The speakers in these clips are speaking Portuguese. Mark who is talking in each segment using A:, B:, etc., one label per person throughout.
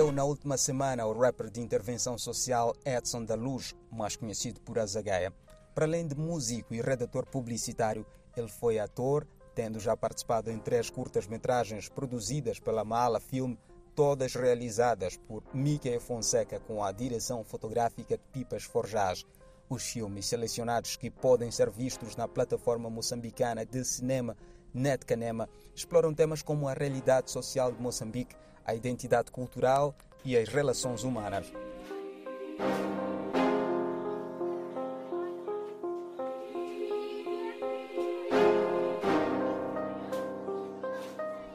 A: Morreu na última semana o rapper de intervenção social Edson da Luz, mais conhecido por Azagaia. Para além de músico e redator publicitário, ele foi ator, tendo já participado em três curtas-metragens produzidas pela Mala Film, todas realizadas por Mickey Fonseca com a direção fotográfica de Pipas Forjás. Os filmes selecionados que podem ser vistos na plataforma moçambicana de cinema Netcanema exploram temas como a realidade social de Moçambique, a identidade cultural e as relações humanas.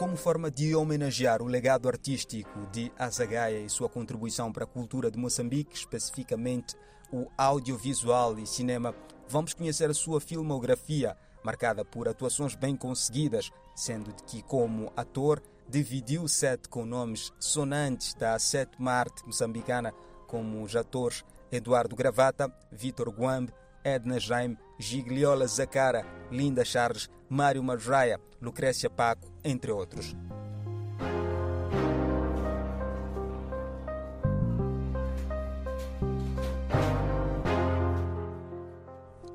A: Como forma de homenagear o legado artístico de Azagaia e sua contribuição para a cultura de Moçambique, especificamente o audiovisual e cinema, vamos conhecer a sua filmografia, marcada por atuações bem conseguidas, sendo que, como ator, dividiu o set com nomes sonantes da sétima arte moçambicana, como os atores Eduardo Gravata, Vitor Guambe, Edna Jaime, Gigliola Zacara, Linda Charles, Mário Marraia, Lucrécia Paco, entre outros.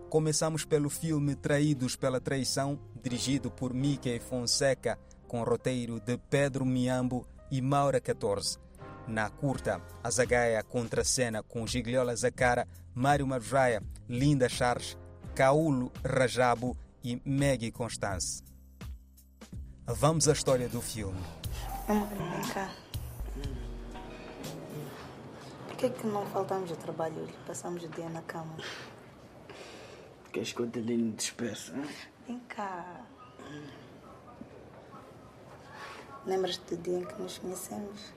A: Começamos pelo filme Traídos pela Traição, dirigido por Mickey Fonseca, com roteiro de Pedro Miambo e Maura 14. Na curta, a Zagaia contracena com Gigliola Zacara, Mário Marraia, Linda Charles, Caulo Rajabo e Maggie Constance. Vamos à história do filme.
B: Amor, vem cá. Por que, que não faltamos ao trabalho e passamos o dia na cama?
C: Queres que eu te despeça?
B: Vem cá. Lembras-te do dia em que nos conhecemos?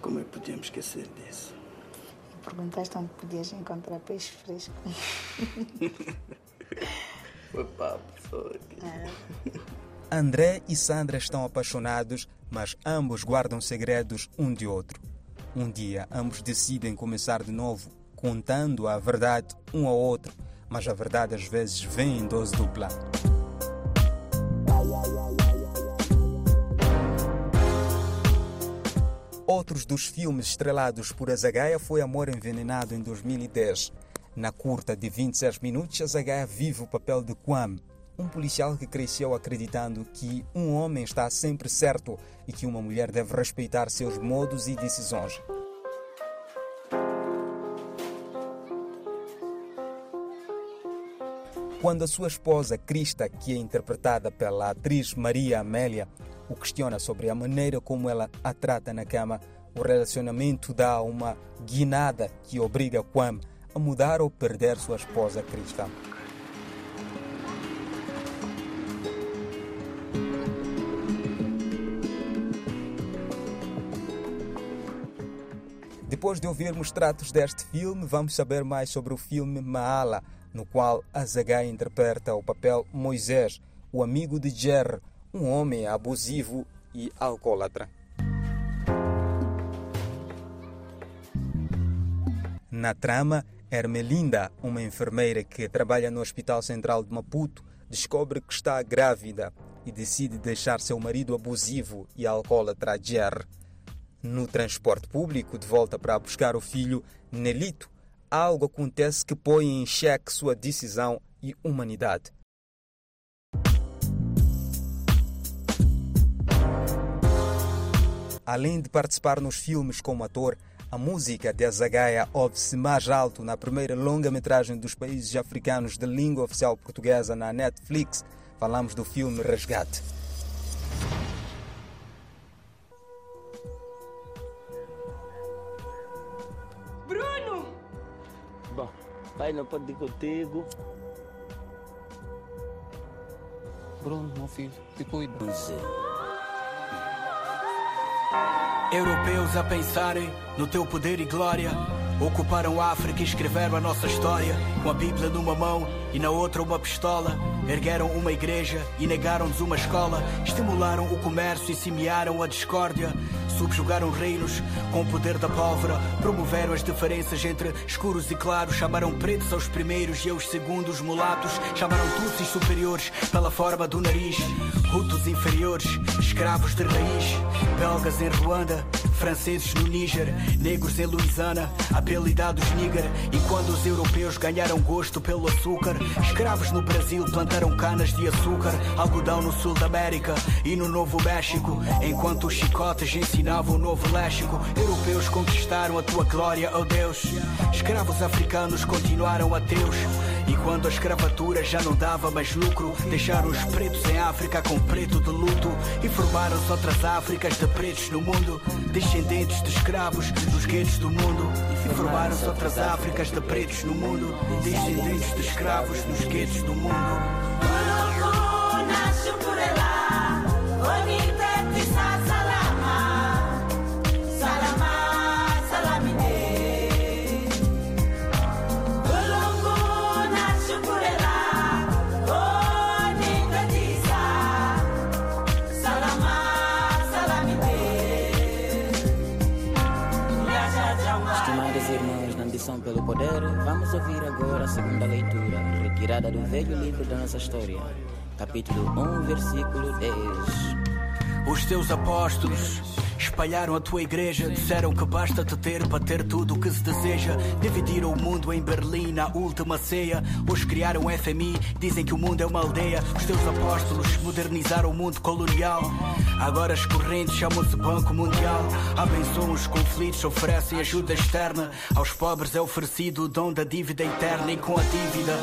C: Como é que podíamos esquecer disso?
B: E perguntaste onde podias encontrar peixe fresco.
C: Foi papo, foi.
A: André e Sandra estão apaixonados, mas ambos guardam segredos um de outro. Um dia, ambos decidem começar de novo, contando a verdade um ao outro, mas a verdade às vezes vem em dose dupla. Outros dos filmes estrelados por Azagaia foi Amor Envenenado em 2010. Na curta de 26 minutos, Azagaia vive o papel de Kwam, um policial que cresceu acreditando que um homem está sempre certo e que uma mulher deve respeitar seus modos e decisões. Quando a sua esposa Krista, que é interpretada pela atriz Maria Amélia, o questiona sobre a maneira como ela a trata na cama, o relacionamento dá uma guinada que obriga Kwam a mudar ou perder sua esposa Krista. Depois de ouvirmos tratos deste filme, vamos saber mais sobre o filme Maala, no qual Azaghai interpreta o papel Moisés, o amigo de Jerry, um homem abusivo e alcoólatra. Na trama, Hermelinda, uma enfermeira que trabalha no Hospital Central de Maputo, descobre que está grávida e decide deixar seu marido abusivo e alcoólatra Jerry. No transporte público, de volta para buscar o filho, Nelito, algo acontece que põe em xeque sua decisão e humanidade. Além de participar nos filmes como ator, a música de Azagaia ouve-se mais alto na primeira longa-metragem dos países africanos de língua oficial portuguesa na Netflix. Falamos do filme Resgate.
C: Bom, pai não pode ir contigo.
D: Bruno, meu filho, te cuido.
E: Europeus a pensarem no teu poder e glória. Ocuparam a África e escreveram a nossa história. Com a Bíblia numa mão, e na outra uma pistola. Ergueram uma igreja e negaram-nos uma escola. Estimularam o comércio e semearam a discórdia. Subjugaram reinos com o poder da pólvora. Promoveram as diferenças entre escuros e claros. Chamaram pretos aos primeiros e aos segundos mulatos. Chamaram tutsis superiores pela forma do nariz. Hutus inferiores, escravos de raiz. Belgas em Ruanda, franceses no Níger. Negros em Louisiana, apelidados Níger. E quando os europeus ganharam gosto pelo açúcar, escravos no Brasil plantaram canas de açúcar. Algodão no sul da América e no Novo México. Enquanto os chicotes ensinavam o novo léxico, europeus conquistaram a tua glória, oh Deus. Escravos africanos continuaram ateus. E quando a escravatura já não dava mais lucro, deixaram os pretos em África com preto de luto e formaram-se outras Áfricas de pretos no mundo, descendentes de escravos dos guetos do mundo. E formaram-se outras Áfricas de pretos no mundo, descendentes de escravos nos guetos do mundo.
F: Estimados irmãos na ambição pelo poder, vamos ouvir agora a segunda leitura, retirada do velho livro da nossa história, capítulo 1, versículo 10.
E: Os teus apóstolos espalharam a tua igreja, disseram que basta te ter para ter tudo o que se deseja. Dividiram o mundo em Berlim na última ceia. Hoje criaram o FMI, dizem que o mundo é uma aldeia. Os teus apóstolos modernizaram o mundo colonial. Agora as correntes chamam-se Banco Mundial. Abençoam os conflitos, oferecem ajuda externa. Aos pobres é oferecido o dom da dívida eterna. E com a dívida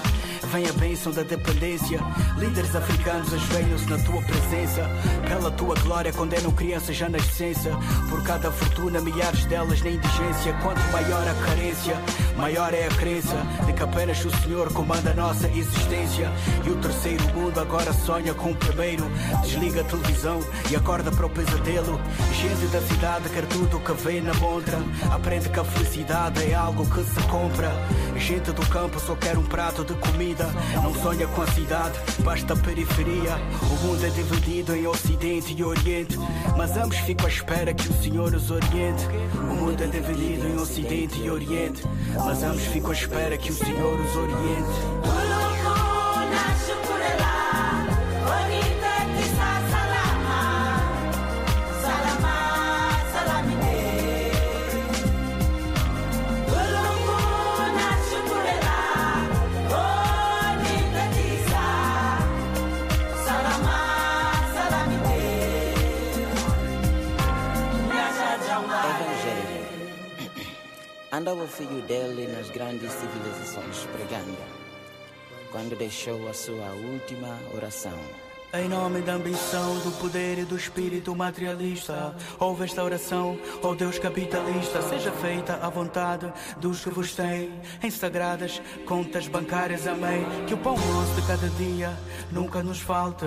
E: vem a bênção da dependência. Líderes africanos ajoelham-se na tua presença. Pela tua glória condenam crianças já na essência. Por cada fortuna, milhares delas na indigência. Quanto maior a carência, maior é a crença de que apenas o Senhor comanda a nossa existência. E o terceiro mundo agora sonha com o primeiro. Desliga a televisão e acorda para o pesadelo. Gente da cidade quer tudo o que vê na montra. Aprende que a felicidade é algo que se compra. Gente do campo só quer um prato de comida. Não sonha com a cidade, basta a periferia. O mundo é dividido em Ocidente e Oriente. Mas ambos ficam à espera que o Senhor os oriente. O mundo é dividido em Ocidente e Oriente. Mas ambos ficam à espera que o Senhor os oriente.
F: Andava o filho dele nas grandes civilizações pregando, quando deixou a sua última oração.
E: Em nome da ambição, do poder e do espírito materialista, houve esta oração, ó Deus capitalista, seja feita a vontade dos que vos têm em sagradas contas bancárias. Amém. Que o pão nosso de cada dia nunca nos falte,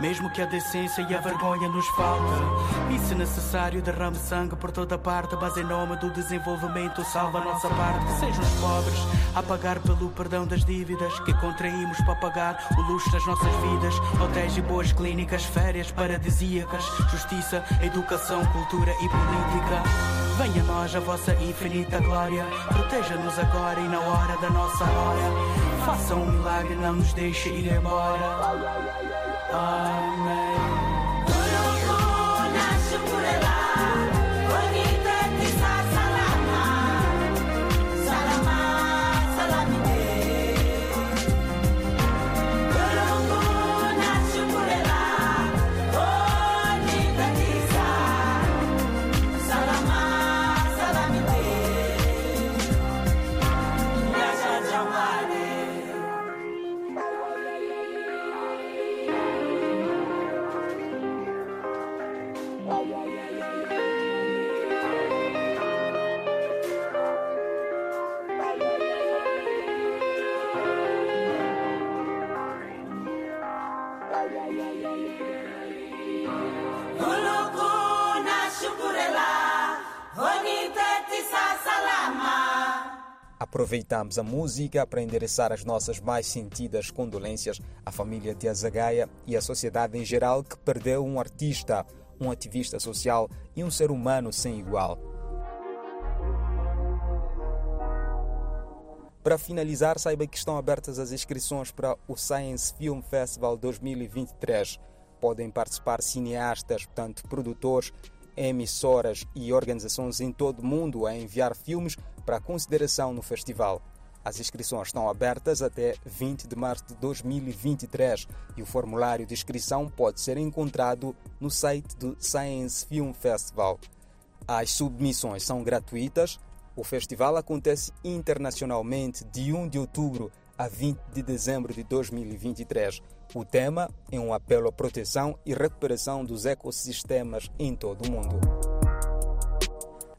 E: mesmo que a decência e a vergonha nos falte. E se necessário, derrame sangue por toda parte, mas em nome do desenvolvimento, salva a nossa parte. Sejam os pobres a pagar pelo perdão das dívidas que contraímos para pagar o luxo das nossas vidas, hotéis e boas clínicas, férias paradisíacas, justiça, educação, cultura e política. Venha a nós a vossa infinita glória, proteja-nos agora e na hora da nossa hora. Faça um milagre, não nos deixe ir embora. Amém.
A: Aproveitamos a música para endereçar as nossas mais sentidas condolências à família de Azagaia e à sociedade em geral que perdeu um artista, um ativista social e um ser humano sem igual. Para finalizar, saiba que estão abertas as inscrições para o Science Film Festival 2023. Podem participar cineastas, portanto, produtores, emissoras e organizações em todo o mundo a enviar filmes para consideração no festival. As inscrições estão abertas até 20 de março de 2023 e o formulário de inscrição pode ser encontrado no site do Science Film Festival. As submissões são gratuitas. O festival acontece internacionalmente de 1 de outubro a 20 de dezembro de 2023. O tema é um apelo à proteção e recuperação dos ecossistemas em todo o mundo.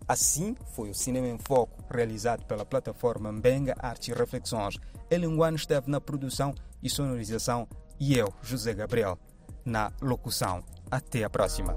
A: Assim foi o Cinema em Foco, realizado pela plataforma Mbenga Arte e Reflexões. Elinguano esteve na produção e sonorização e eu, José Gabriel, na locução. Até a próxima.